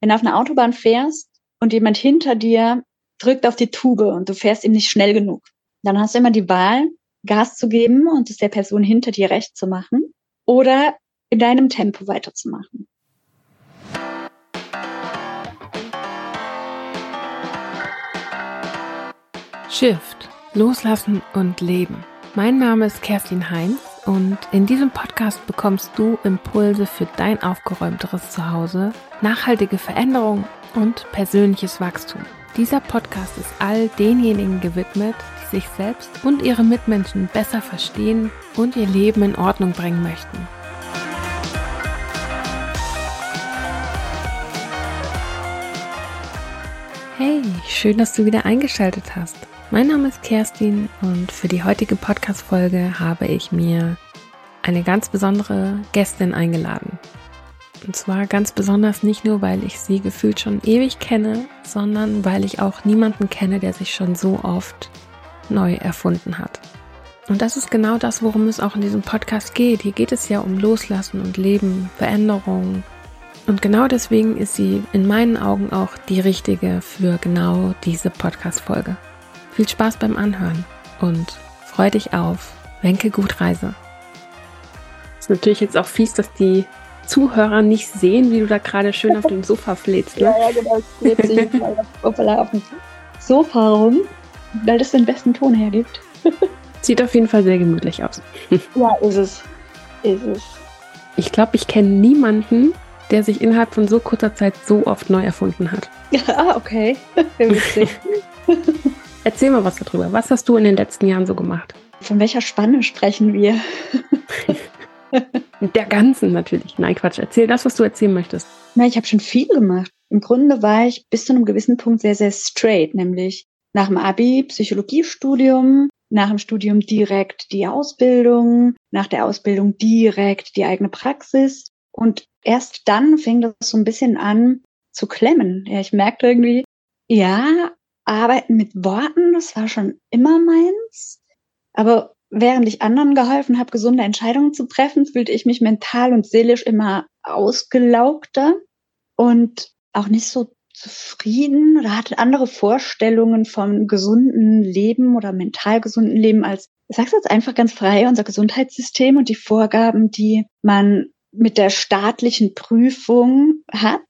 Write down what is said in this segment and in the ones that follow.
wenn du auf einer Autobahn fährst und jemand hinter dir drückt auf die Tube und du fährst ihm nicht schnell genug, dann hast du immer die Wahl, Gas zu geben und es der Person hinter dir recht zu machen oder in deinem Tempo weiterzumachen. Shift, loslassen und leben. Mein Name ist Kerstin Heinz und in diesem Podcast bekommst du Impulse für dein aufgeräumteres Zuhause, nachhaltige Veränderung und persönliches Wachstum. Dieser Podcast ist all denjenigen gewidmet, die sich selbst und ihre Mitmenschen besser verstehen und ihr Leben in Ordnung bringen möchten. Hey, schön, dass du wieder eingeschaltet hast. Mein Name ist Kerstin und für die heutige Podcast-Folge habe ich mir eine ganz besondere Gästin eingeladen. Und zwar ganz besonders nicht nur, weil ich sie gefühlt schon ewig kenne, sondern weil ich auch niemanden kenne, der sich schon so oft neu erfunden hat. Und das ist genau das, worum es auch in diesem Podcast geht. Hier geht es ja um Loslassen und Leben, Veränderung. Und genau deswegen ist sie in meinen Augen auch die richtige für genau diese Podcast-Folge. Viel Spaß beim Anhören und freu dich auf Wenke gut Reise. Ist natürlich jetzt auch fies, dass die Zuhörer nicht sehen, wie du da gerade schön auf dem Sofa flätst. Ne? Ja, ja, genau. Ich auf dem Sofa rum, weil das den besten Ton hergibt. Sieht auf jeden Fall sehr gemütlich aus. Ja, ist es. Ist es. Ich glaube, ich kenne niemanden, der sich innerhalb von so kurzer Zeit so oft neu erfunden hat. Ah, okay. Erzähl mal was darüber. Was hast du in den letzten Jahren so gemacht? Von welcher Spanne sprechen wir? Der ganzen natürlich. Nein, Quatsch. Erzähl das, was du erzählen möchtest. Na, ich habe schon viel gemacht. Im Grunde war ich bis zu einem gewissen Punkt sehr, sehr straight, nämlich nach dem Abi Psychologiestudium, nach dem Studium direkt die Ausbildung, nach der Ausbildung direkt die eigene Praxis. Und erst dann fing das so ein bisschen an zu klemmen. Ja, ich merkte irgendwie, ja, Arbeiten mit Worten, das war schon immer meins. Aber während ich anderen geholfen habe, gesunde Entscheidungen zu treffen, fühlte ich mich mental und seelisch immer ausgelaugter und auch nicht so zufrieden oder hatte andere Vorstellungen vom gesunden Leben oder mental gesunden Leben als, ich sag's jetzt einfach ganz frei, unser Gesundheitssystem und die Vorgaben, die man mit der staatlichen Prüfung hat,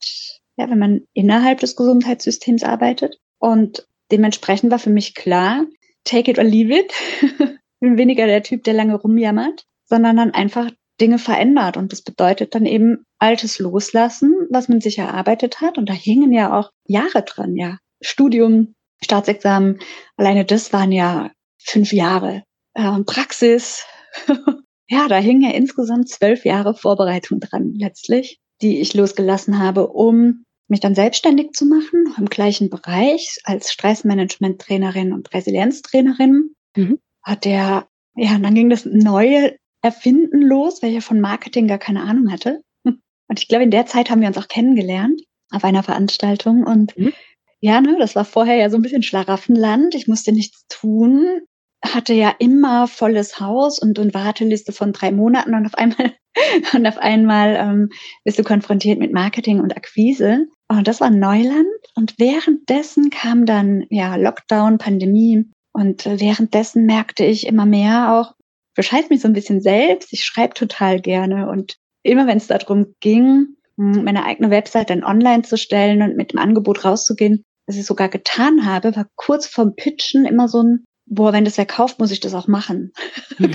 ja, wenn man innerhalb des Gesundheitssystems arbeitet. Und dementsprechend war für mich klar, take it or leave it. bin weniger der Typ, der lange rumjammert, sondern dann einfach Dinge verändert. Und das bedeutet dann eben Altes loslassen, was man sich erarbeitet hat. Und da hingen ja auch Jahre dran, ja. Studium, Staatsexamen, alleine das waren ja fünf Jahre. Ähm, Praxis. ja, da hingen ja insgesamt zwölf Jahre Vorbereitung dran, letztlich, die ich losgelassen habe, um mich dann selbstständig zu machen, im gleichen Bereich als Stressmanagement-Trainerin und Resilienztrainerin. Mhm. Hat der, ja, dann ging das neue Erfinden los, weil ich ja von Marketing gar keine Ahnung hatte. Und ich glaube, in der Zeit haben wir uns auch kennengelernt auf einer Veranstaltung. Und mhm. ja, ne, das war vorher ja so ein bisschen Schlaraffenland. Ich musste nichts tun, hatte ja immer volles Haus und eine Warteliste von drei Monaten und auf einmal und auf einmal ähm, bist du konfrontiert mit Marketing und Akquise. Und das war Neuland. Und währenddessen kam dann ja Lockdown, Pandemie. Und währenddessen merkte ich immer mehr auch, bescheiß mich so ein bisschen selbst. Ich schreibe total gerne. Und immer wenn es darum ging, meine eigene Website dann online zu stellen und mit dem Angebot rauszugehen, was ich sogar getan habe, war kurz vorm Pitchen immer so ein, boah, wenn das wer kauft, muss ich das auch machen. Und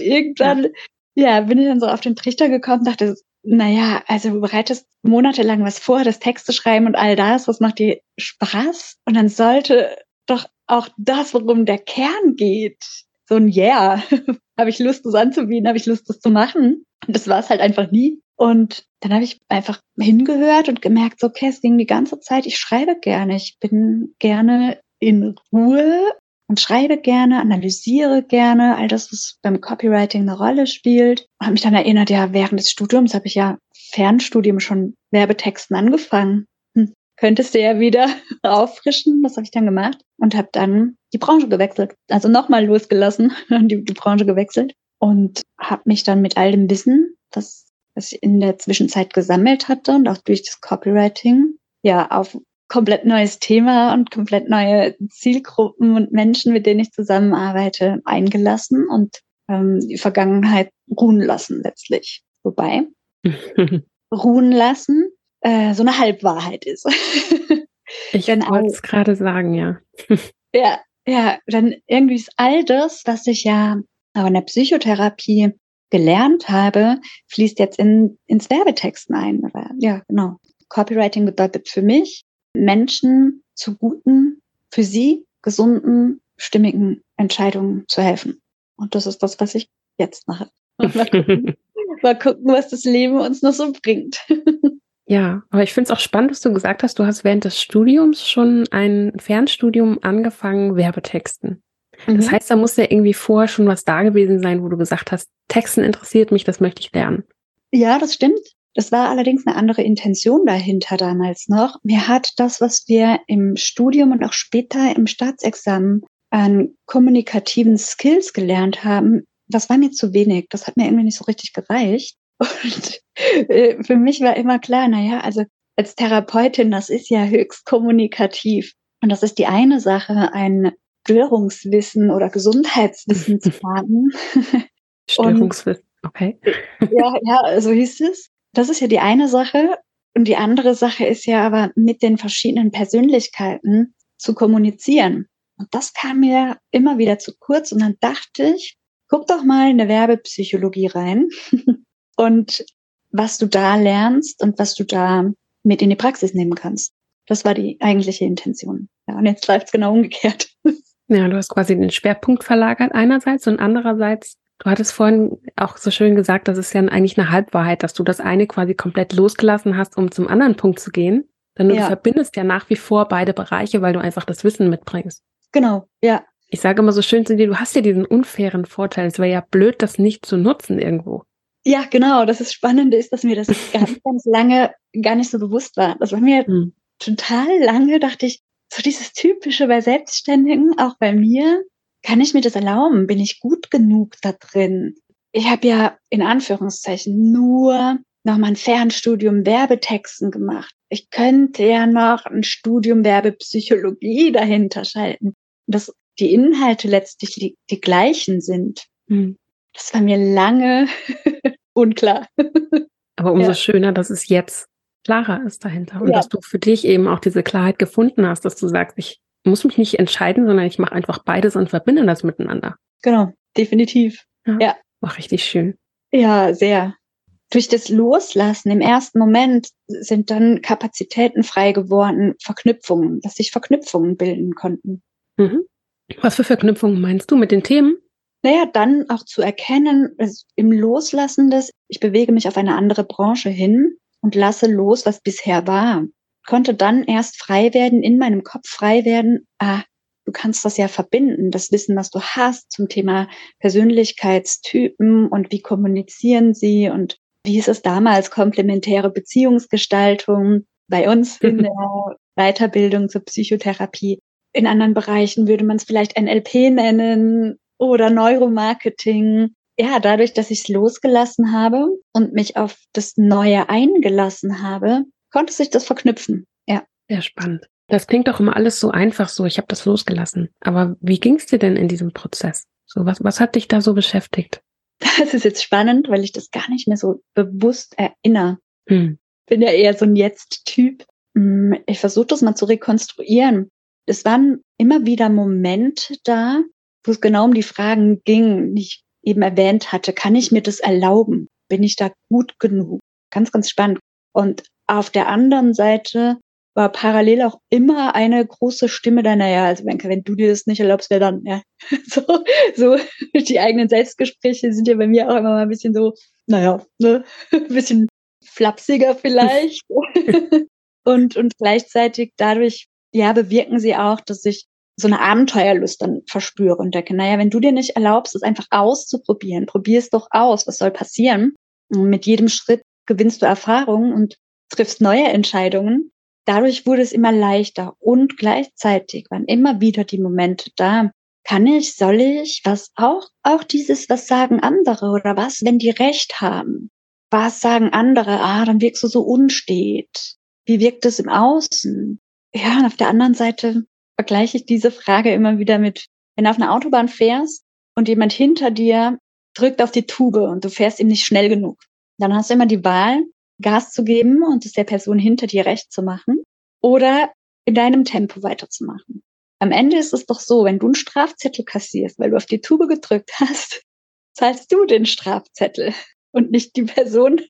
irgendwann, ja. ja, bin ich dann so auf den Trichter gekommen, dachte, naja, also du bereitest monatelang was vor, das Texte schreiben und all das, was macht dir Spaß? Und dann sollte doch auch das, worum der Kern geht, so ein Yeah, habe ich Lust, das anzubieten, habe ich Lust, das zu machen. Und das war es halt einfach nie. Und dann habe ich einfach hingehört und gemerkt, so, okay, es ging die ganze Zeit, ich schreibe gerne, ich bin gerne in Ruhe und schreibe gerne, analysiere gerne, all das, was beim Copywriting eine Rolle spielt. Habe mich dann erinnert, ja, während des Studiums habe ich ja Fernstudium schon Werbetexten angefangen. Hm. Könntest du ja wieder auffrischen. Das habe ich dann gemacht und habe dann die Branche gewechselt. Also nochmal losgelassen, die, die Branche gewechselt und habe mich dann mit all dem Wissen, das was ich in der Zwischenzeit gesammelt hatte und auch durch das Copywriting ja auf komplett neues Thema und komplett neue Zielgruppen und Menschen, mit denen ich zusammenarbeite, eingelassen und ähm, die Vergangenheit ruhen lassen letztlich. Wobei ruhen lassen äh, so eine Halbwahrheit ist. ich wollte es gerade sagen, ja. ja, ja, dann irgendwie ist all das, was ich ja auch in der Psychotherapie gelernt habe, fließt jetzt in, ins Werbetexten ein. Oder, ja, genau. Copywriting bedeutet für mich, Menschen zu guten, für sie gesunden, stimmigen Entscheidungen zu helfen. Und das ist das, was ich jetzt mache. Mal gucken, mal gucken was das Leben uns noch so bringt. Ja, aber ich finde es auch spannend, dass du gesagt hast, du hast während des Studiums schon ein Fernstudium angefangen, Werbetexten. Mhm. Das heißt, da muss ja irgendwie vorher schon was da gewesen sein, wo du gesagt hast, Texten interessiert mich, das möchte ich lernen. Ja, das stimmt. Das war allerdings eine andere Intention dahinter damals noch. Mir hat das, was wir im Studium und auch später im Staatsexamen an kommunikativen Skills gelernt haben, das war mir zu wenig. Das hat mir irgendwie nicht so richtig gereicht. Und äh, für mich war immer klar, naja, also als Therapeutin, das ist ja höchst kommunikativ. Und das ist die eine Sache, ein Störungswissen oder Gesundheitswissen zu haben. Störungswissen, okay. Ja, ja, so hieß es. Das ist ja die eine Sache. Und die andere Sache ist ja aber mit den verschiedenen Persönlichkeiten zu kommunizieren. Und das kam mir immer wieder zu kurz. Und dann dachte ich, guck doch mal in der Werbepsychologie rein. und was du da lernst und was du da mit in die Praxis nehmen kannst. Das war die eigentliche Intention. Ja, und jetzt läuft es genau umgekehrt. Ja, du hast quasi den Schwerpunkt verlagert einerseits und andererseits, du hattest vorhin auch so schön gesagt, das ist ja eigentlich eine Halbwahrheit, dass du das eine quasi komplett losgelassen hast, um zum anderen Punkt zu gehen. Denn du ja. verbindest ja nach wie vor beide Bereiche, weil du einfach das Wissen mitbringst. Genau, ja. Ich sage immer so schön zu dir, du hast ja diesen unfairen Vorteil. Es wäre ja blöd, das nicht zu nutzen irgendwo. Ja, genau. Das ist Spannende ist, dass mir das ganz, ganz lange gar nicht so bewusst war. Das war mir hm. total lange, dachte ich, so dieses Typische bei Selbstständigen, auch bei mir, kann ich mir das erlauben? Bin ich gut genug da drin? Ich habe ja in Anführungszeichen nur noch mal ein Fernstudium Werbetexten gemacht. Ich könnte ja noch ein Studium Werbepsychologie dahinter schalten, dass die Inhalte letztlich die, die gleichen sind. Hm. Das war mir lange unklar. Aber umso ja. schöner, dass es jetzt klarer ist dahinter und ja. dass du für dich eben auch diese Klarheit gefunden hast, dass du sagst, ich muss mich nicht entscheiden, sondern ich mache einfach beides und verbinde das miteinander. Genau, definitiv. Ja. ja. War richtig schön. Ja, sehr. Durch das Loslassen im ersten Moment sind dann Kapazitäten frei geworden, Verknüpfungen, dass sich Verknüpfungen bilden konnten. Mhm. Was für Verknüpfungen meinst du mit den Themen? Naja, dann auch zu erkennen, im Loslassen des, ich bewege mich auf eine andere Branche hin und lasse los, was bisher war. Konnte dann erst frei werden, in meinem Kopf frei werden, ah, du kannst das ja verbinden, das Wissen, was du hast zum Thema Persönlichkeitstypen und wie kommunizieren sie und wie hieß es damals, komplementäre Beziehungsgestaltung bei uns in der Weiterbildung zur Psychotherapie. In anderen Bereichen würde man es vielleicht NLP nennen oder Neuromarketing. Ja, dadurch, dass ich es losgelassen habe und mich auf das Neue eingelassen habe, konnte sich das verknüpfen. Ja. Sehr spannend. Das klingt doch immer alles so einfach so, ich habe das losgelassen. Aber wie ging es dir denn in diesem Prozess? So, was, was hat dich da so beschäftigt? Das ist jetzt spannend, weil ich das gar nicht mehr so bewusst erinnere. Hm. Bin ja eher so ein Jetzt-Typ. Hm, ich versuche das mal zu rekonstruieren. Es waren immer wieder Momente da, wo es genau um die Fragen ging, die ich eben erwähnt hatte. Kann ich mir das erlauben? Bin ich da gut genug? Ganz, ganz spannend. Und auf der anderen Seite war parallel auch immer eine große Stimme da, naja, also Wenke, wenn du dir das nicht erlaubst, wer dann? Ja, so, so die eigenen Selbstgespräche sind ja bei mir auch immer mal ein bisschen so, naja, ne, ein bisschen flapsiger vielleicht. und, und gleichzeitig dadurch, ja, bewirken sie auch, dass ich so eine Abenteuerlust dann verspüre und denke, naja, wenn du dir nicht erlaubst, es einfach auszuprobieren, probier es doch aus, was soll passieren? Und mit jedem Schritt gewinnst du Erfahrung und triffst neue Entscheidungen. Dadurch wurde es immer leichter und gleichzeitig waren immer wieder die Momente da. Kann ich, soll ich, was auch, auch dieses, was sagen andere oder was, wenn die Recht haben? was sagen andere? Ah, dann wirkst du so unstet. Wie wirkt es im Außen? Ja, und auf der anderen Seite vergleiche ich diese Frage immer wieder mit, wenn du auf einer Autobahn fährst und jemand hinter dir drückt auf die Tube und du fährst ihm nicht schnell genug. Dann hast du immer die Wahl, Gas zu geben und es der Person hinter dir recht zu machen oder in deinem Tempo weiterzumachen. Am Ende ist es doch so, wenn du einen Strafzettel kassierst, weil du auf die Tube gedrückt hast, zahlst du den Strafzettel und nicht die Person,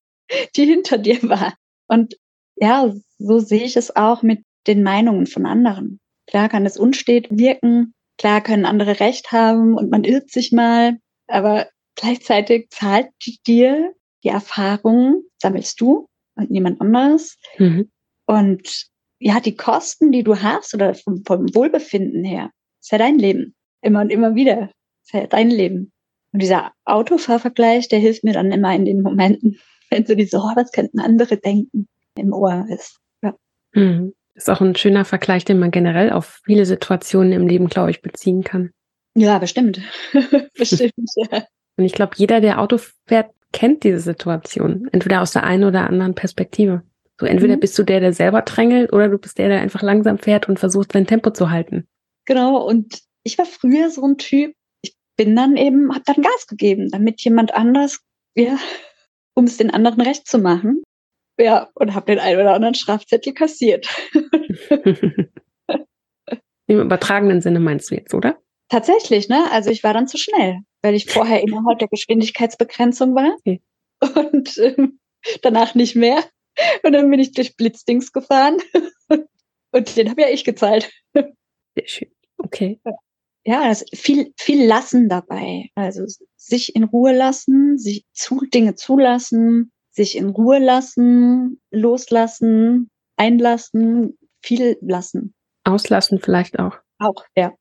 die hinter dir war. Und ja, so sehe ich es auch mit den Meinungen von anderen. Klar kann es unstet wirken, klar können andere Recht haben und man irrt sich mal, aber gleichzeitig zahlt dir die Erfahrung, sammelst du und niemand anderes. Mhm. Und ja, die Kosten, die du hast oder vom, vom Wohlbefinden her, ist ja dein Leben. Immer und immer wieder. Ist ja dein Leben. Und dieser Autofahrvergleich, der hilft mir dann immer in den Momenten, wenn so diese, oh, was könnten andere denken, im Ohr ist. Ja. Mhm. Ist auch ein schöner Vergleich, den man generell auf viele Situationen im Leben, glaube ich, beziehen kann. Ja, bestimmt. bestimmt, ja. Und ich glaube, jeder, der Auto fährt, kennt diese Situation. Entweder aus der einen oder anderen Perspektive. So entweder mhm. bist du der, der selber drängelt, oder du bist der, der einfach langsam fährt und versucht, sein Tempo zu halten. Genau. Und ich war früher so ein Typ, bin dann eben, habe dann Gas gegeben, damit jemand anders, ja, um es den anderen recht zu machen. Ja, und habe den einen oder anderen Strafzettel kassiert. Im übertragenen Sinne meinst du jetzt, oder? Tatsächlich, ne? Also ich war dann zu schnell, weil ich vorher innerhalb der Geschwindigkeitsbegrenzung war okay. und ähm, danach nicht mehr. Und dann bin ich durch Blitzdings gefahren und den habe ja ich gezahlt. Sehr schön. Okay. Ja das viel, viel lassen dabei. Also sich in Ruhe lassen, sich zu, Dinge zulassen, sich in Ruhe lassen, loslassen, einlassen, viel lassen. Auslassen vielleicht auch. Auch, ja.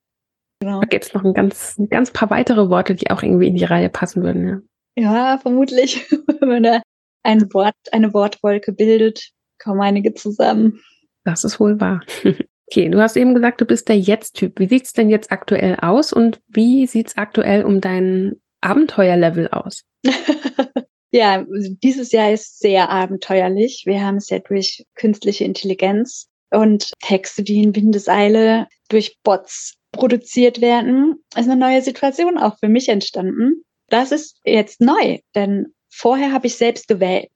Genau. Da gibt es noch ein ganz, ein ganz paar weitere Worte, die auch irgendwie in die Reihe passen würden, ja. Ja, vermutlich. Wenn man da ein Wort, eine Wortwolke bildet, kommen einige zusammen. Das ist wohl wahr. Okay, du hast eben gesagt, du bist der Jetzt-Typ. Wie sieht's denn jetzt aktuell aus und wie sieht's aktuell um dein Abenteuerlevel aus? ja, dieses Jahr ist sehr abenteuerlich. Wir haben es ja durch künstliche Intelligenz und Texte, die in Windeseile durch Bots produziert werden, ist eine neue Situation auch für mich entstanden. Das ist jetzt neu, denn vorher habe ich selbst gewählt.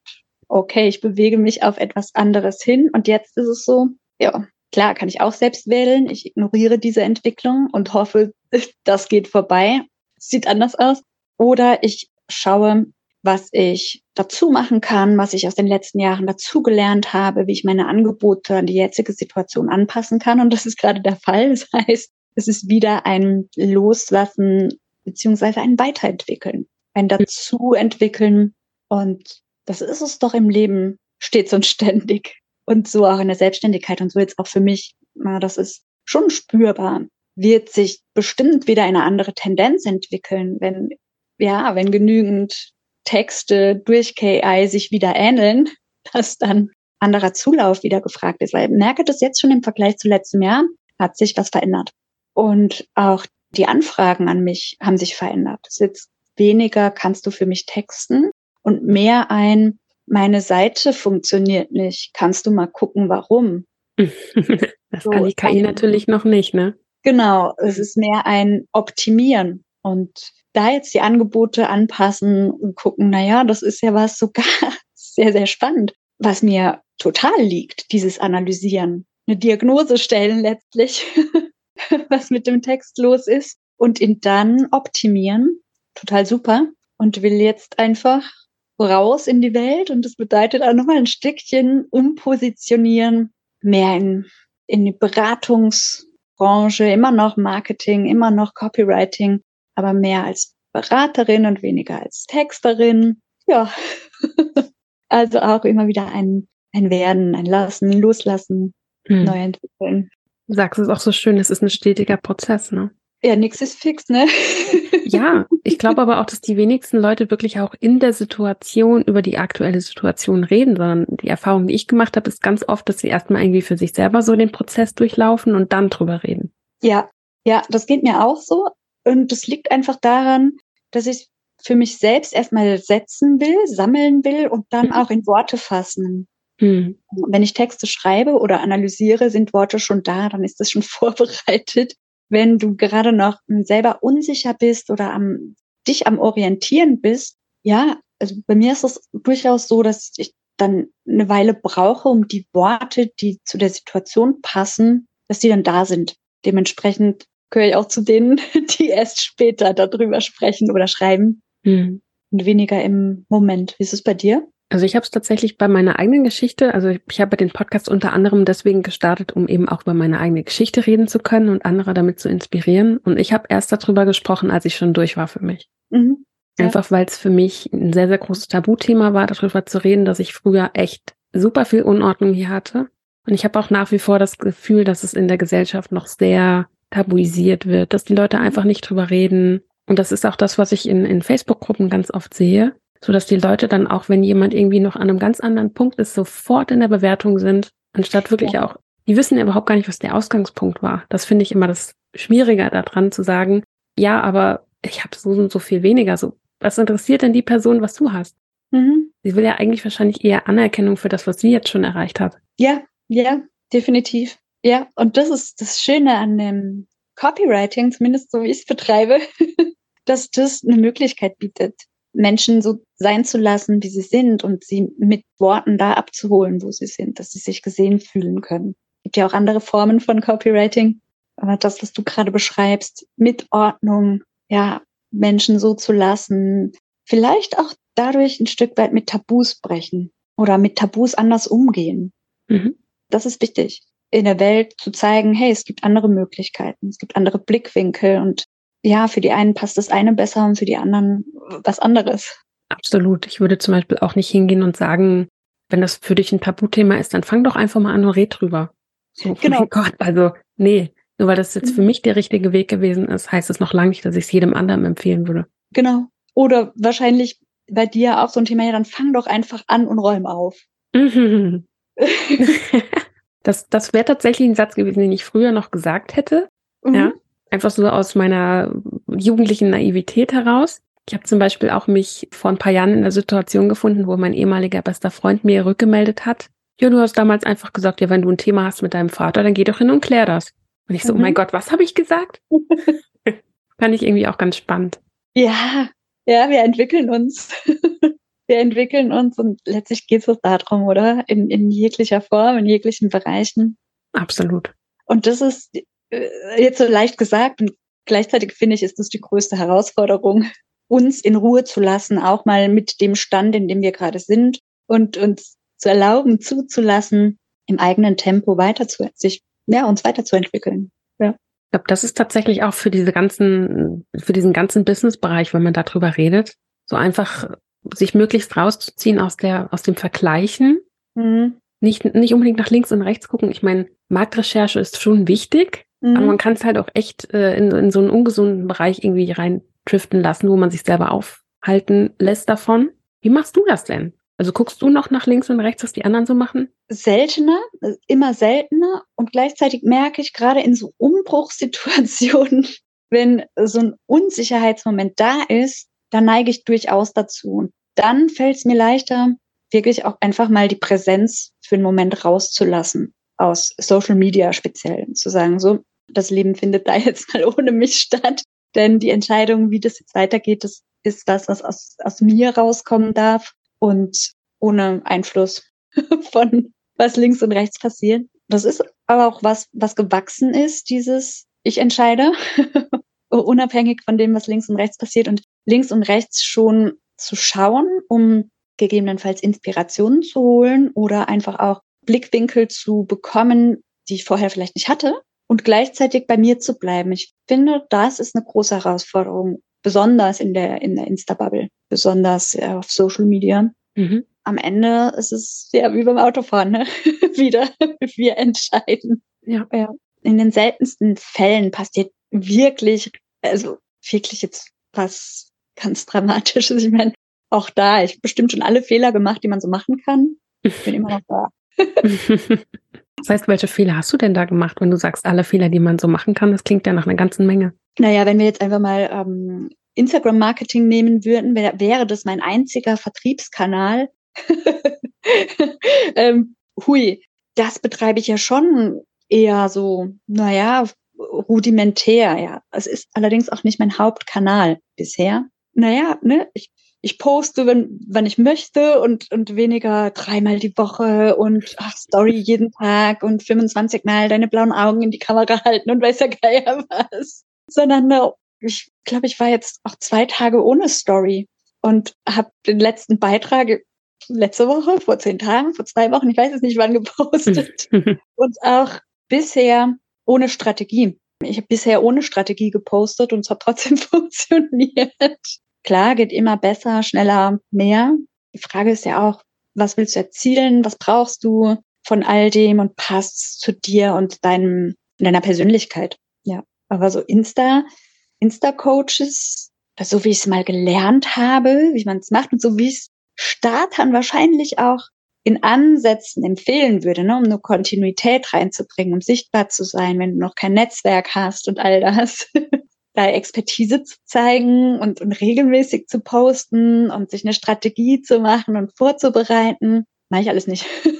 Okay, ich bewege mich auf etwas anderes hin und jetzt ist es so, ja, Klar, kann ich auch selbst wählen. Ich ignoriere diese Entwicklung und hoffe, das geht vorbei. Sieht anders aus. Oder ich schaue, was ich dazu machen kann, was ich aus den letzten Jahren dazugelernt habe, wie ich meine Angebote an die jetzige Situation anpassen kann. Und das ist gerade der Fall. Das heißt, es ist wieder ein Loslassen beziehungsweise ein Weiterentwickeln, ein Dazuentwickeln. Und das ist es doch im Leben stets und ständig und so auch in der Selbstständigkeit und so jetzt auch für mich, na, das ist schon spürbar, wird sich bestimmt wieder eine andere Tendenz entwickeln, wenn, ja, wenn genügend Texte durch KI sich wieder ähneln, dass dann anderer Zulauf wieder gefragt ist. Weil ich merke das jetzt schon im Vergleich zu letztem Jahr, hat sich was verändert. Und auch die Anfragen an mich haben sich verändert. Es ist jetzt weniger, kannst du für mich texten und mehr ein, meine Seite funktioniert nicht. Kannst du mal gucken, warum? das so, kann die KI natürlich noch nicht, ne? Genau, es ist mehr ein Optimieren und da jetzt die Angebote anpassen und gucken, na ja, das ist ja was sogar sehr, sehr spannend, was mir total liegt, dieses Analysieren, eine Diagnose stellen letztlich, was mit dem Text los ist und ihn dann optimieren. Total super und will jetzt einfach raus in die Welt und das bedeutet auch nochmal ein Stückchen umpositionieren, mehr in, in die Beratungsbranche, immer noch Marketing, immer noch Copywriting, aber mehr als Beraterin und weniger als Texterin. Ja, also auch immer wieder ein, ein Werden, ein Lassen, Loslassen, hm. neu entwickeln. Du sagst es auch so schön, es ist ein stetiger Prozess, ne? Ja, nichts ist fix, ne? ja, ich glaube aber auch, dass die wenigsten Leute wirklich auch in der Situation über die aktuelle Situation reden, sondern die Erfahrung, die ich gemacht habe, ist ganz oft, dass sie erstmal irgendwie für sich selber so den Prozess durchlaufen und dann drüber reden. Ja, ja, das geht mir auch so. Und das liegt einfach daran, dass ich für mich selbst erstmal setzen will, sammeln will und dann mhm. auch in Worte fassen. Mhm. Wenn ich Texte schreibe oder analysiere, sind Worte schon da, dann ist das schon vorbereitet. Wenn du gerade noch selber unsicher bist oder am, dich am Orientieren bist, ja, also bei mir ist es durchaus so, dass ich dann eine Weile brauche, um die Worte, die zu der Situation passen, dass die dann da sind. Dementsprechend gehöre ich auch zu denen, die erst später darüber sprechen oder schreiben hm. und weniger im Moment. Wie ist es bei dir? Also ich habe es tatsächlich bei meiner eigenen Geschichte, also ich habe den Podcast unter anderem deswegen gestartet, um eben auch über meine eigene Geschichte reden zu können und andere damit zu inspirieren. Und ich habe erst darüber gesprochen, als ich schon durch war für mich. Mhm. Ja. Einfach weil es für mich ein sehr, sehr großes Tabuthema war, darüber zu reden, dass ich früher echt super viel Unordnung hier hatte. Und ich habe auch nach wie vor das Gefühl, dass es in der Gesellschaft noch sehr tabuisiert wird, dass die Leute einfach nicht drüber reden. Und das ist auch das, was ich in, in Facebook-Gruppen ganz oft sehe, so dass die Leute dann auch, wenn jemand irgendwie noch an einem ganz anderen Punkt ist, sofort in der Bewertung sind, anstatt wirklich ja. auch, die wissen ja überhaupt gar nicht, was der Ausgangspunkt war. Das finde ich immer das Schwierige daran zu sagen, ja, aber ich habe so und so viel weniger. So, was interessiert denn die Person, was du hast? Mhm. Sie will ja eigentlich wahrscheinlich eher Anerkennung für das, was sie jetzt schon erreicht hat. Ja, ja, definitiv. Ja, und das ist das Schöne an dem Copywriting, zumindest so wie ich es betreibe, dass das eine Möglichkeit bietet, Menschen so sein zu lassen, wie sie sind und sie mit Worten da abzuholen, wo sie sind, dass sie sich gesehen fühlen können. Es gibt ja auch andere Formen von Copywriting, aber das, was du gerade beschreibst, mit Ordnung, ja, Menschen so zu lassen, vielleicht auch dadurch ein Stück weit mit Tabus brechen oder mit Tabus anders umgehen. Mhm. Das ist wichtig in der Welt zu zeigen, hey, es gibt andere Möglichkeiten, es gibt andere Blickwinkel und ja, für die einen passt das eine besser und für die anderen was anderes. Absolut. Ich würde zum Beispiel auch nicht hingehen und sagen, wenn das für dich ein Tabuthema ist, dann fang doch einfach mal an und red drüber. So, genau. Mein Gott, also nee, nur weil das jetzt für mhm. mich der richtige Weg gewesen ist, heißt es noch lange nicht, dass ich es jedem anderen empfehlen würde. Genau. Oder wahrscheinlich bei dir auch so ein Thema, ja, dann fang doch einfach an und räum auf. Mhm. Das, das wäre tatsächlich ein Satz gewesen, den ich früher noch gesagt hätte. Mhm. Ja, einfach so aus meiner jugendlichen Naivität heraus. Ich habe zum Beispiel auch mich vor ein paar Jahren in einer Situation gefunden, wo mein ehemaliger bester Freund mir rückgemeldet hat. Ja, du hast damals einfach gesagt, ja, wenn du ein Thema hast mit deinem Vater, dann geh doch hin und klär das. Und ich so, mhm. oh mein. Gott, was habe ich gesagt? Fand ich irgendwie auch ganz spannend. Ja, ja, wir entwickeln uns wir entwickeln uns und letztlich geht es darum, oder? In, in jeglicher Form, in jeglichen Bereichen. Absolut. Und das ist jetzt so leicht gesagt und gleichzeitig finde ich, ist das die größte Herausforderung, uns in Ruhe zu lassen, auch mal mit dem Stand, in dem wir gerade sind und uns zu erlauben, zuzulassen, im eigenen Tempo weiter zu, sich, ja, uns weiterzuentwickeln. Ja. Ich glaube, das ist tatsächlich auch für diese ganzen, für diesen ganzen Business-Bereich, wenn man darüber redet, so einfach sich möglichst rauszuziehen aus der, aus dem Vergleichen. Mhm. Nicht, nicht unbedingt nach links und rechts gucken. Ich meine, Marktrecherche ist schon wichtig, mhm. aber man kann es halt auch echt äh, in, in so einen ungesunden Bereich irgendwie rein driften lassen, wo man sich selber aufhalten lässt davon. Wie machst du das denn? Also guckst du noch nach links und rechts, was die anderen so machen? Seltener, immer seltener. Und gleichzeitig merke ich gerade in so Umbruchssituationen, wenn so ein Unsicherheitsmoment da ist, da neige ich durchaus dazu. Und dann fällt es mir leichter, wirklich auch einfach mal die Präsenz für einen Moment rauszulassen, aus Social Media speziell, zu sagen, so, das Leben findet da jetzt mal ohne mich statt. Denn die Entscheidung, wie das jetzt weitergeht, das ist das, was aus, aus mir rauskommen darf und ohne Einfluss von was links und rechts passiert. Das ist aber auch was, was gewachsen ist, dieses Ich entscheide, unabhängig von dem, was links und rechts passiert. Und links und rechts schon zu schauen, um gegebenenfalls Inspirationen zu holen oder einfach auch Blickwinkel zu bekommen, die ich vorher vielleicht nicht hatte und gleichzeitig bei mir zu bleiben. Ich finde, das ist eine große Herausforderung, besonders in der, in der Insta-Bubble, besonders äh, auf Social Media. Mhm. Am Ende ist es ja wie beim Autofahren, ne? wieder wir entscheiden. Ja. ja. In den seltensten Fällen passiert wirklich, also wirklich jetzt was ganz Dramatisches. Ich meine, auch da, ich habe bestimmt schon alle Fehler gemacht, die man so machen kann. Ich bin immer noch da. das heißt, welche Fehler hast du denn da gemacht, wenn du sagst, alle Fehler, die man so machen kann? Das klingt ja nach einer ganzen Menge. Naja, wenn wir jetzt einfach mal ähm, Instagram-Marketing nehmen würden, wär, wäre das mein einziger Vertriebskanal. ähm, hui, das betreibe ich ja schon eher so, naja, rudimentär, ja. Es ist allerdings auch nicht mein Hauptkanal bisher. Naja, ne, ich, ich poste, wenn, wenn ich möchte und, und weniger dreimal die Woche und ach, Story jeden Tag und 25 Mal deine blauen Augen in die Kamera halten und weiß ja geier was. Sondern ne, ich glaube, ich war jetzt auch zwei Tage ohne Story und habe den letzten Beitrag letzte Woche, vor zehn Tagen, vor zwei Wochen, ich weiß es nicht wann gepostet. und auch bisher ohne Strategie. Ich habe bisher ohne Strategie gepostet und es hat trotzdem funktioniert. Klar, geht immer besser, schneller, mehr. Die Frage ist ja auch, was willst du erzielen? Was brauchst du von all dem und passt zu dir und deinem, deiner Persönlichkeit? Ja. Aber so Insta, Insta-Coaches, so wie ich es mal gelernt habe, wie man es macht und so wie es Startern wahrscheinlich auch in Ansätzen empfehlen würde, ne, um eine Kontinuität reinzubringen, um sichtbar zu sein, wenn du noch kein Netzwerk hast und all das. da Expertise zu zeigen und, und regelmäßig zu posten und sich eine Strategie zu machen und vorzubereiten, mache ich alles nicht.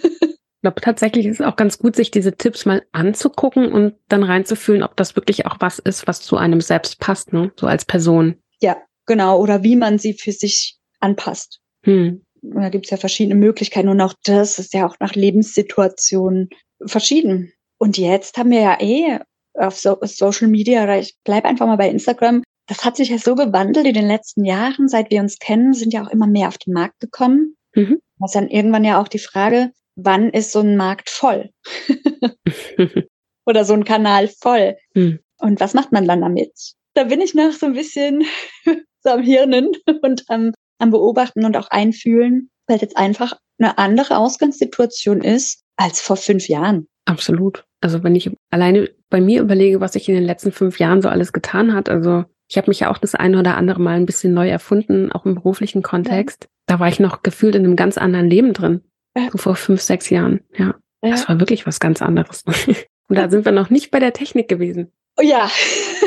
Ich glaube, tatsächlich ist es auch ganz gut, sich diese Tipps mal anzugucken und dann reinzufühlen, ob das wirklich auch was ist, was zu einem selbst passt, ne? so als Person. Ja, genau. Oder wie man sie für sich anpasst. Hm. Da gibt es ja verschiedene Möglichkeiten und auch das ist ja auch nach Lebenssituationen verschieden. Und jetzt haben wir ja eh auf so Social Media, oder ich bleibe einfach mal bei Instagram, das hat sich ja so gewandelt in den letzten Jahren, seit wir uns kennen, sind ja auch immer mehr auf den Markt gekommen. Mhm. Was dann irgendwann ja auch die Frage, wann ist so ein Markt voll? Oder so ein Kanal voll? Mhm. Und was macht man dann damit? Da bin ich noch so ein bisschen so am Hirnen und am, am Beobachten und auch einfühlen, weil es jetzt einfach eine andere Ausgangssituation ist als vor fünf Jahren. Absolut. Also wenn ich alleine bei mir überlege, was sich in den letzten fünf Jahren so alles getan hat, also ich habe mich ja auch das eine oder andere Mal ein bisschen neu erfunden, auch im beruflichen Kontext. Ja. Da war ich noch gefühlt in einem ganz anderen Leben drin. Ja. So vor fünf, sechs Jahren. Ja. ja. Das war wirklich was ganz anderes. Und da sind wir noch nicht bei der Technik gewesen. Oh ja.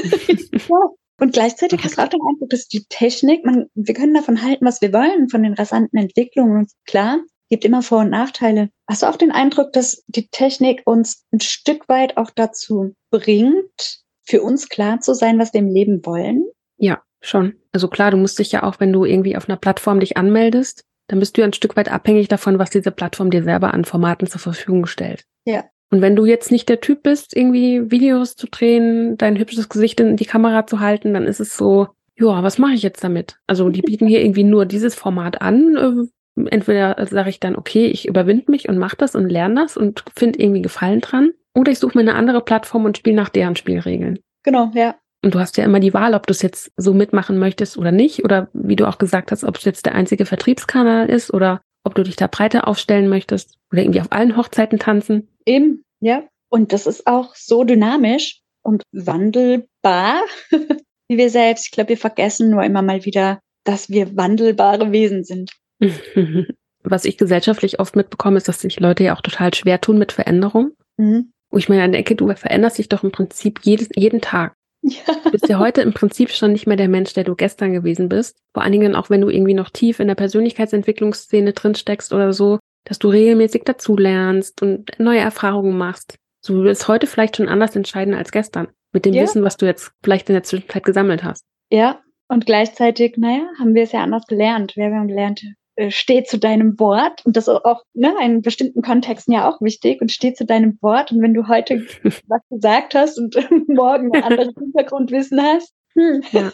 ja. Und gleichzeitig hast du auch den Eindruck, dass die Technik, man, wir können davon halten, was wir wollen, von den rasanten Entwicklungen. Und klar, gibt immer Vor- und Nachteile. Hast du auch den Eindruck, dass die Technik uns ein Stück weit auch dazu bringt, für uns klar zu sein, was wir im Leben wollen? Ja, schon. Also klar, du musst dich ja auch, wenn du irgendwie auf einer Plattform dich anmeldest, dann bist du ja ein Stück weit abhängig davon, was diese Plattform dir selber an Formaten zur Verfügung stellt. Ja. Und wenn du jetzt nicht der Typ bist, irgendwie Videos zu drehen, dein hübsches Gesicht in die Kamera zu halten, dann ist es so, ja, was mache ich jetzt damit? Also die bieten hier irgendwie nur dieses Format an, äh, entweder sage ich dann, okay, ich überwinde mich und mache das und lerne das und finde irgendwie Gefallen dran. Oder ich suche mir eine andere Plattform und spiele nach deren Spielregeln. Genau, ja. Und du hast ja immer die Wahl, ob du es jetzt so mitmachen möchtest oder nicht. Oder wie du auch gesagt hast, ob es jetzt der einzige Vertriebskanal ist oder ob du dich da breiter aufstellen möchtest oder irgendwie auf allen Hochzeiten tanzen. Eben, ja. Und das ist auch so dynamisch und wandelbar, wie wir selbst. Ich glaube, wir vergessen nur immer mal wieder, dass wir wandelbare Wesen sind. Was ich gesellschaftlich oft mitbekomme, ist, dass sich Leute ja auch total schwer tun mit Veränderung. Mhm. Wo ich mir denke, du veränderst dich doch im Prinzip jedes, jeden Tag. Ja. Du bist ja heute im Prinzip schon nicht mehr der Mensch, der du gestern gewesen bist. Vor allen Dingen auch, wenn du irgendwie noch tief in der Persönlichkeitsentwicklungsszene drin steckst oder so, dass du regelmäßig dazulernst und neue Erfahrungen machst. So, du wirst heute vielleicht schon anders entscheiden als gestern. Mit dem ja. Wissen, was du jetzt vielleicht in der Zwischenzeit gesammelt hast. Ja, und gleichzeitig, naja, haben wir es ja anders gelernt. Wir haben gelernt, äh, steh zu deinem Wort und das ist auch ne, in bestimmten Kontexten ja auch wichtig und steh zu deinem Wort und wenn du heute was gesagt hast und morgen ein anderes Hintergrundwissen hast. Hm. Ja.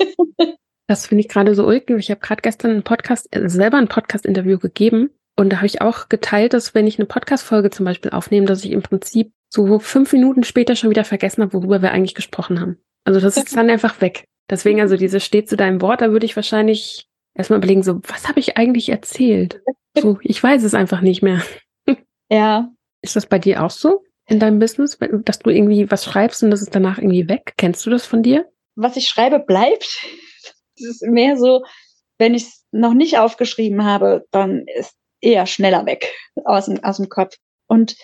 Das finde ich gerade so ulkig. Ich habe gerade gestern einen Podcast, äh, selber ein Podcast-Interview gegeben und da habe ich auch geteilt, dass wenn ich eine Podcast-Folge zum Beispiel aufnehme, dass ich im Prinzip so fünf Minuten später schon wieder vergessen habe, worüber wir eigentlich gesprochen haben. Also das ist dann einfach weg. Deswegen also dieses steht zu deinem Wort, da würde ich wahrscheinlich erstmal überlegen, so, was habe ich eigentlich erzählt? So, ich weiß es einfach nicht mehr. Ja. Ist das bei dir auch so in deinem Business, dass du irgendwie was schreibst und das ist danach irgendwie weg? Kennst du das von dir? Was ich schreibe, bleibt. Es ist mehr so, wenn ich es noch nicht aufgeschrieben habe, dann ist eher schneller weg aus dem, aus dem Kopf. Und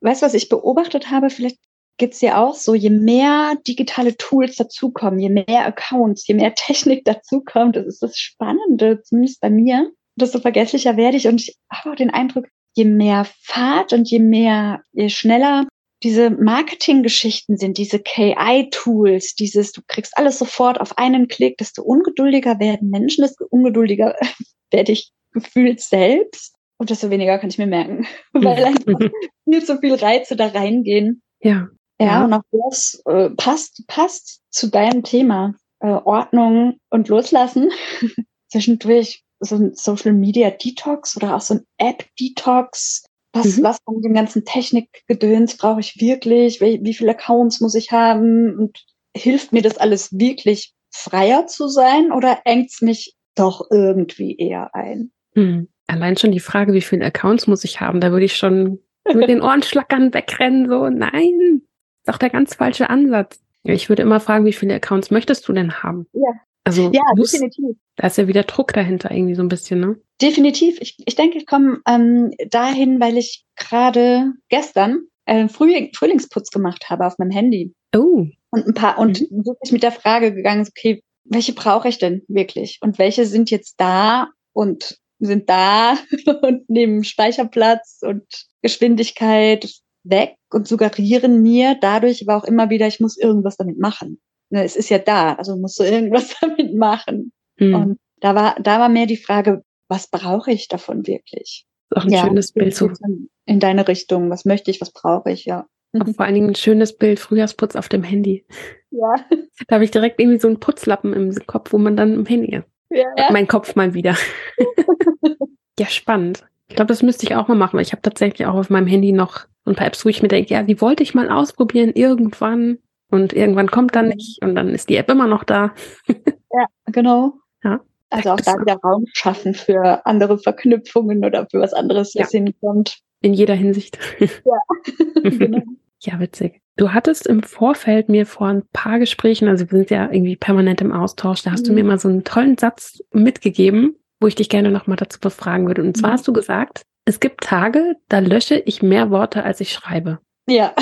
weißt du, was ich beobachtet habe? Vielleicht geht's dir auch so, je mehr digitale Tools dazukommen, je mehr Accounts, je mehr Technik dazukommt, das ist das Spannende, zumindest bei mir, desto vergesslicher werde ich und ich habe auch den Eindruck, je mehr Fahrt und je mehr, je schneller diese Marketinggeschichten sind, diese KI-Tools, dieses, du kriegst alles sofort auf einen Klick, desto ungeduldiger werden Menschen, desto ungeduldiger werde ich gefühlt selbst und desto weniger kann ich mir merken, weil einfach viel zu viel Reize da reingehen. Ja. Ja, ja. und auch das äh, passt, passt zu deinem Thema äh, Ordnung und Loslassen. Zwischendurch so ein Social Media Detox oder auch so ein App Detox. Was, mhm. was von dem ganzen Technikgedöns brauche ich wirklich? Wie, wie viele Accounts muss ich haben? Und hilft mir das alles wirklich freier zu sein oder engt's mich doch irgendwie eher ein? Mhm. Allein schon die Frage, wie viele Accounts muss ich haben, da würde ich schon mit den Ohren schlackern wegrennen, so, nein, ist doch der ganz falsche Ansatz. Ich würde immer fragen, wie viele Accounts möchtest du denn haben? Ja. Also, ja, muss, definitiv. Da ist ja wieder Druck dahinter irgendwie so ein bisschen, ne? Definitiv. Ich, ich denke, ich komme ähm, dahin, weil ich gerade gestern äh, Frühling, Frühlingsputz gemacht habe auf meinem Handy. Oh. Und ein paar, und mhm. wirklich mit der Frage gegangen, okay, welche brauche ich denn wirklich? Und welche sind jetzt da und sind da und nehmen Speicherplatz und Geschwindigkeit weg und suggerieren mir dadurch aber auch immer wieder, ich muss irgendwas damit machen. Ne, es ist ja da, also musst du irgendwas damit machen. Hm. Und da war, da war mehr die Frage, was brauche ich davon wirklich? Auch ein ja, schönes Bild. So. In deine Richtung, was möchte ich, was brauche ich, ja. Auch vor allen Dingen ein schönes Bild, Frühjahrsputz auf dem Handy. Ja. Da habe ich direkt irgendwie so einen Putzlappen im Kopf, wo man dann im Handy ist. Ja. Mein Kopf mal wieder. ja, spannend. Ich glaube, das müsste ich auch mal machen, weil ich habe tatsächlich auch auf meinem Handy noch ein paar Apps, wo ich mir denke, ja, die wollte ich mal ausprobieren irgendwann und irgendwann kommt dann nicht und dann ist die App immer noch da. ja, genau. Ja. Also auch da wieder Raum schaffen für andere Verknüpfungen oder für was anderes, was ja. hinkommt. In jeder Hinsicht. Ja. genau. ja, witzig. Du hattest im Vorfeld mir vor ein paar Gesprächen, also wir sind ja irgendwie permanent im Austausch, da hast mhm. du mir mal so einen tollen Satz mitgegeben, wo ich dich gerne nochmal dazu befragen würde. Und zwar mhm. hast du gesagt, es gibt Tage, da lösche ich mehr Worte, als ich schreibe. Ja.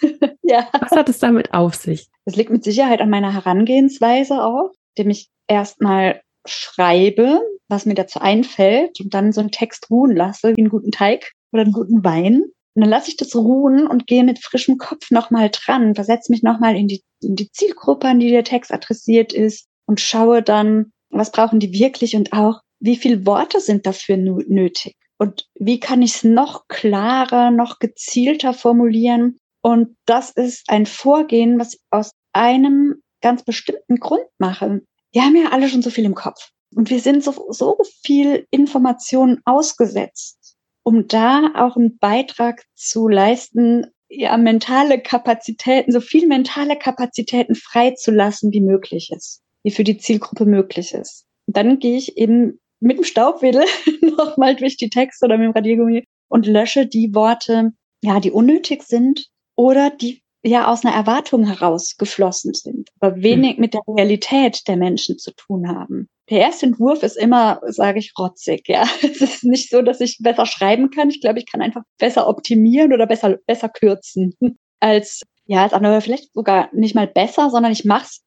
ja. Was hat es damit auf sich? Das liegt mit Sicherheit an meiner Herangehensweise auch, dem ich erstmal schreibe, was mir dazu einfällt und dann so einen Text ruhen lasse, wie einen guten Teig oder einen guten Wein. Und dann lasse ich das ruhen und gehe mit frischem Kopf nochmal dran, versetze mich nochmal in die, in die Zielgruppe, an die der Text adressiert ist und schaue dann, was brauchen die wirklich und auch, wie viele Worte sind dafür nötig und wie kann ich es noch klarer, noch gezielter formulieren. Und das ist ein Vorgehen, was ich aus einem ganz bestimmten Grund mache. Wir haben ja alle schon so viel im Kopf und wir sind so, so viel Informationen ausgesetzt, um da auch einen Beitrag zu leisten, ja, mentale Kapazitäten, so viel mentale Kapazitäten freizulassen, wie möglich ist, wie für die Zielgruppe möglich ist. Und dann gehe ich eben mit dem Staubwedel nochmal durch die Texte oder mit dem Radiergummi und lösche die Worte, ja, die unnötig sind oder die ja aus einer Erwartung heraus geflossen sind, aber wenig hm. mit der Realität der Menschen zu tun haben. Der erste Entwurf ist immer, sage ich, rotzig, ja. Es ist nicht so, dass ich besser schreiben kann. Ich glaube, ich kann einfach besser optimieren oder besser, besser kürzen als, ja, als andere vielleicht sogar nicht mal besser, sondern ich mach's,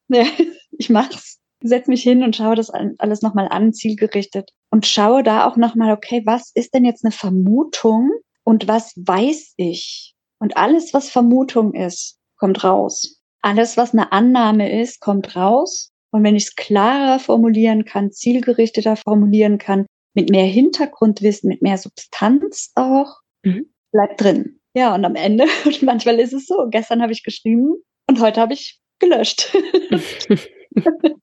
ich mach's setze mich hin und schaue das alles nochmal an, zielgerichtet und schaue da auch nochmal, okay, was ist denn jetzt eine Vermutung und was weiß ich? Und alles, was Vermutung ist, kommt raus. Alles, was eine Annahme ist, kommt raus. Und wenn ich es klarer formulieren kann, zielgerichteter formulieren kann, mit mehr Hintergrundwissen, mit mehr Substanz auch, mhm. bleibt drin. Ja, und am Ende, und manchmal ist es so, gestern habe ich geschrieben und heute habe ich gelöscht.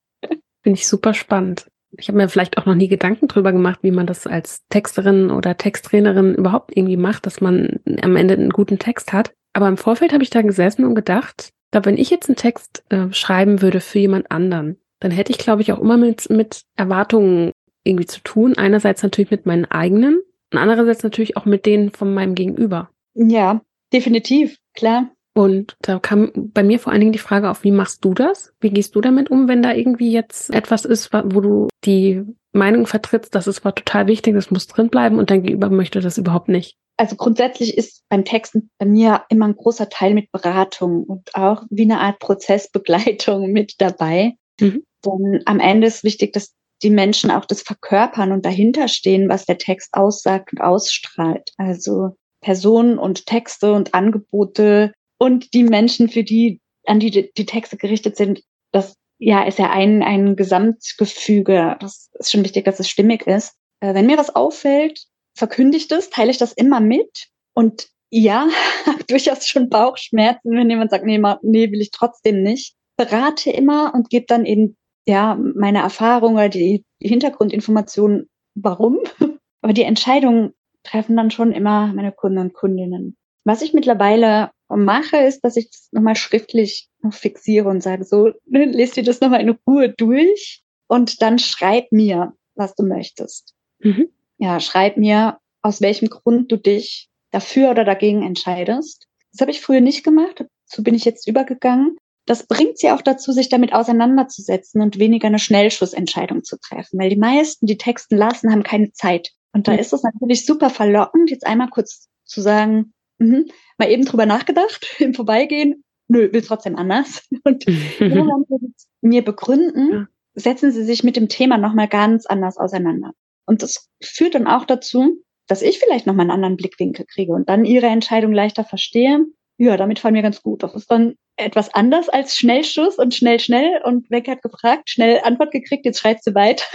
Finde ich super spannend. Ich habe mir vielleicht auch noch nie Gedanken drüber gemacht, wie man das als Texterin oder Texttrainerin überhaupt irgendwie macht, dass man am Ende einen guten Text hat. Aber im Vorfeld habe ich da gesessen und gedacht, da wenn ich jetzt einen Text äh, schreiben würde für jemand anderen, dann hätte ich, glaube ich, auch immer mit, mit Erwartungen irgendwie zu tun. Einerseits natürlich mit meinen eigenen und andererseits natürlich auch mit denen von meinem Gegenüber. Ja, definitiv, klar. Und da kam bei mir vor allen Dingen die Frage auf, wie machst du das? Wie gehst du damit um, wenn da irgendwie jetzt etwas ist, wo du die Meinung vertrittst, das ist war total wichtig, das muss drin bleiben und dein Gegenüber möchte das überhaupt nicht? also grundsätzlich ist beim Texten bei mir immer ein großer Teil mit Beratung und auch wie eine Art Prozessbegleitung mit dabei. Mhm. Denn am Ende ist wichtig, dass die Menschen auch das verkörpern und dahinter stehen, was der Text aussagt und ausstrahlt. Also Personen und Texte und Angebote und die Menschen, für die, an die die Texte gerichtet sind, das ja ist ja ein, ein Gesamtgefüge. Das ist schon wichtig, dass es stimmig ist. Äh, wenn mir was auffällt, verkündigt es, teile ich das immer mit. Und ja, durchaus schon Bauchschmerzen, wenn jemand sagt, nee, nee, will ich trotzdem nicht. Berate immer und gebe dann eben ja meine Erfahrung oder die, die Hintergrundinformationen, warum. Aber die Entscheidung treffen dann schon immer meine Kunden und Kundinnen. Was ich mittlerweile mache, ist, dass ich das nochmal schriftlich fixiere und sage, so, lest dir das nochmal in Ruhe durch und dann schreib mir, was du möchtest. Mhm. Ja, schreib mir, aus welchem Grund du dich dafür oder dagegen entscheidest. Das habe ich früher nicht gemacht, dazu bin ich jetzt übergegangen. Das bringt sie auch dazu, sich damit auseinanderzusetzen und weniger eine Schnellschussentscheidung zu treffen, weil die meisten, die Texten lassen, haben keine Zeit. Und da mhm. ist es natürlich super verlockend, jetzt einmal kurz zu sagen, mh, mal eben drüber nachgedacht, im Vorbeigehen, nö, will trotzdem anders. Und wenn sie mir begründen, setzen sie sich mit dem Thema nochmal ganz anders auseinander. Und das führt dann auch dazu, dass ich vielleicht nochmal einen anderen Blickwinkel kriege und dann ihre Entscheidung leichter verstehe. Ja, damit fallen mir ganz gut. Das ist dann etwas anders als Schnellschuss und schnell, schnell. Und Beck hat gefragt, schnell Antwort gekriegt, jetzt schreit sie weiter.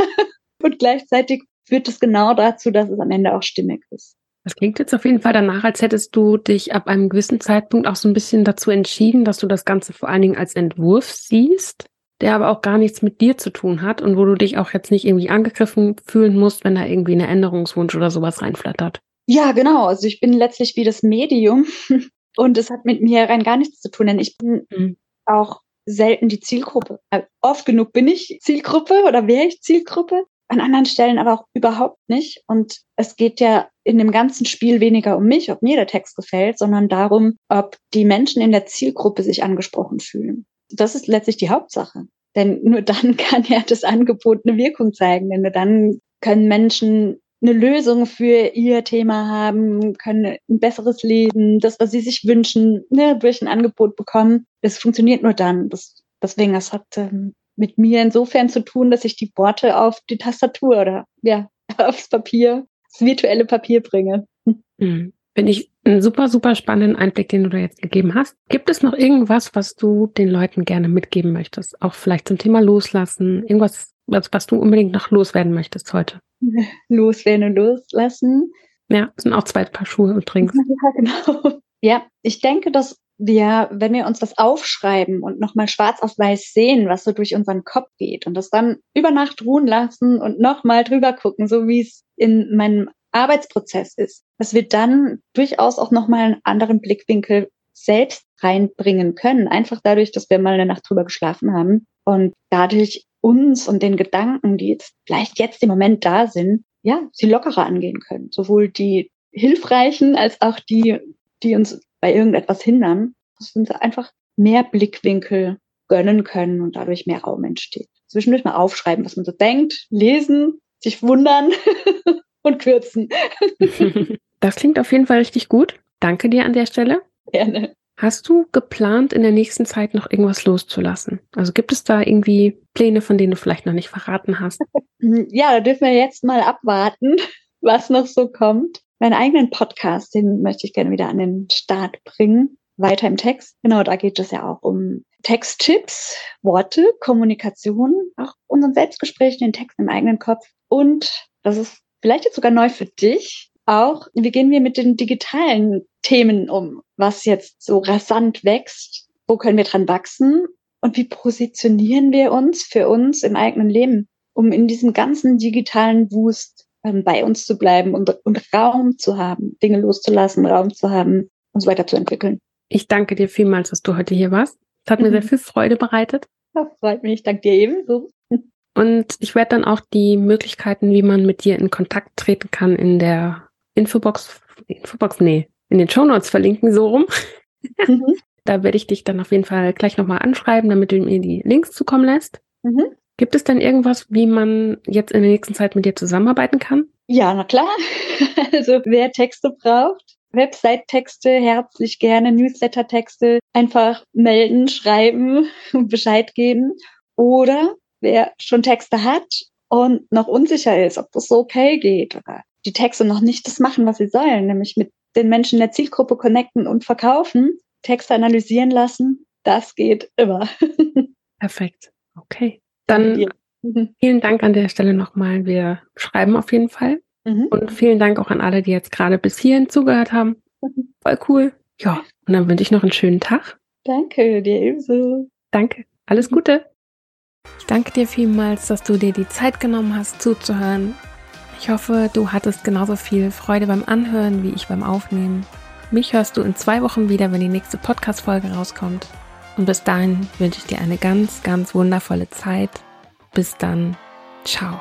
und gleichzeitig führt es genau dazu, dass es am Ende auch stimmig ist. Das klingt jetzt auf jeden Fall danach, als hättest du dich ab einem gewissen Zeitpunkt auch so ein bisschen dazu entschieden, dass du das Ganze vor allen Dingen als Entwurf siehst, der aber auch gar nichts mit dir zu tun hat und wo du dich auch jetzt nicht irgendwie angegriffen fühlen musst, wenn da irgendwie eine Änderungswunsch oder sowas reinflattert. Ja, genau. Also ich bin letztlich wie das Medium und es hat mit mir rein gar nichts zu tun, denn ich bin mhm. auch selten die Zielgruppe. Also oft genug bin ich Zielgruppe oder wäre ich Zielgruppe, an anderen Stellen aber auch überhaupt nicht. Und es geht ja in dem ganzen Spiel weniger um mich, ob mir der Text gefällt, sondern darum, ob die Menschen in der Zielgruppe sich angesprochen fühlen. Das ist letztlich die Hauptsache. Denn nur dann kann ja das Angebot eine Wirkung zeigen. Denn nur dann können Menschen eine Lösung für ihr Thema haben, können ein besseres Leben, das, was sie sich wünschen, ne, durch ein Angebot bekommen. Es funktioniert nur dann. Das, deswegen, das hat ähm, mit mir insofern zu tun, dass ich die Worte auf die Tastatur oder ja, aufs Papier, das virtuelle Papier bringe. Mhm. Finde ich einen super, super spannenden Einblick, den du da jetzt gegeben hast. Gibt es noch irgendwas, was du den Leuten gerne mitgeben möchtest? Auch vielleicht zum Thema Loslassen? Irgendwas, was, was du unbedingt noch loswerden möchtest heute? Loswerden und loslassen. Ja, sind auch zwei Paar Schuhe übrigens. Ja, genau. Ja, ich denke, dass wir, wenn wir uns das aufschreiben und nochmal schwarz auf weiß sehen, was so durch unseren Kopf geht und das dann über Nacht ruhen lassen und nochmal drüber gucken, so wie es in meinem Arbeitsprozess ist, dass wir dann durchaus auch nochmal einen anderen Blickwinkel selbst reinbringen können. Einfach dadurch, dass wir mal eine Nacht drüber geschlafen haben und dadurch uns und den Gedanken, die jetzt vielleicht jetzt im Moment da sind, ja, sie lockerer angehen können. Sowohl die hilfreichen als auch die, die uns bei irgendetwas hindern, dass wir uns einfach mehr Blickwinkel gönnen können und dadurch mehr Raum entsteht. Zwischendurch mal aufschreiben, was man so denkt, lesen, sich wundern und kürzen. Das klingt auf jeden Fall richtig gut. Danke dir an der Stelle. Gerne. Hast du geplant, in der nächsten Zeit noch irgendwas loszulassen? Also gibt es da irgendwie Pläne, von denen du vielleicht noch nicht verraten hast? Ja, da dürfen wir jetzt mal abwarten, was noch so kommt meinen eigenen Podcast, den möchte ich gerne wieder an den Start bringen. Weiter im Text. Genau, da geht es ja auch um Texttipps, Worte, Kommunikation, auch unseren Selbstgesprächen, den Text im eigenen Kopf. Und das ist vielleicht jetzt sogar neu für dich. Auch, wie gehen wir mit den digitalen Themen um? Was jetzt so rasant wächst? Wo können wir dran wachsen? Und wie positionieren wir uns für uns im eigenen Leben, um in diesem ganzen digitalen Wust ähm, bei uns zu bleiben und, und Raum zu haben, Dinge loszulassen, Raum zu haben, uns weiterzuentwickeln. Ich danke dir vielmals, dass du heute hier warst. Es hat mhm. mir sehr viel Freude bereitet. Ja, freut mich. Danke dir ebenso. Und ich werde dann auch die Möglichkeiten, wie man mit dir in Kontakt treten kann, in der Infobox, Infobox, nee, in den Show Notes verlinken, so rum. Mhm. da werde ich dich dann auf jeden Fall gleich nochmal anschreiben, damit du mir die Links zukommen lässt. Mhm. Gibt es denn irgendwas, wie man jetzt in der nächsten Zeit mit dir zusammenarbeiten kann? Ja, na klar. Also wer Texte braucht, Website-Texte herzlich gerne, Newsletter-Texte einfach melden, schreiben und Bescheid geben. Oder wer schon Texte hat und noch unsicher ist, ob das so okay geht oder die Texte noch nicht das machen, was sie sollen, nämlich mit den Menschen der Zielgruppe connecten und verkaufen, Texte analysieren lassen, das geht immer. Perfekt. Okay. Dann vielen Dank an der Stelle nochmal. Wir schreiben auf jeden Fall. Mhm. Und vielen Dank auch an alle, die jetzt gerade bis hierhin zugehört haben. Voll cool. Ja, und dann wünsche ich noch einen schönen Tag. Danke, dir ebenso. Danke. Alles Gute. Ich danke dir vielmals, dass du dir die Zeit genommen hast, zuzuhören. Ich hoffe, du hattest genauso viel Freude beim Anhören wie ich beim Aufnehmen. Mich hörst du in zwei Wochen wieder, wenn die nächste Podcast-Folge rauskommt. Und bis dahin wünsche ich dir eine ganz, ganz wundervolle Zeit. Bis dann. Ciao.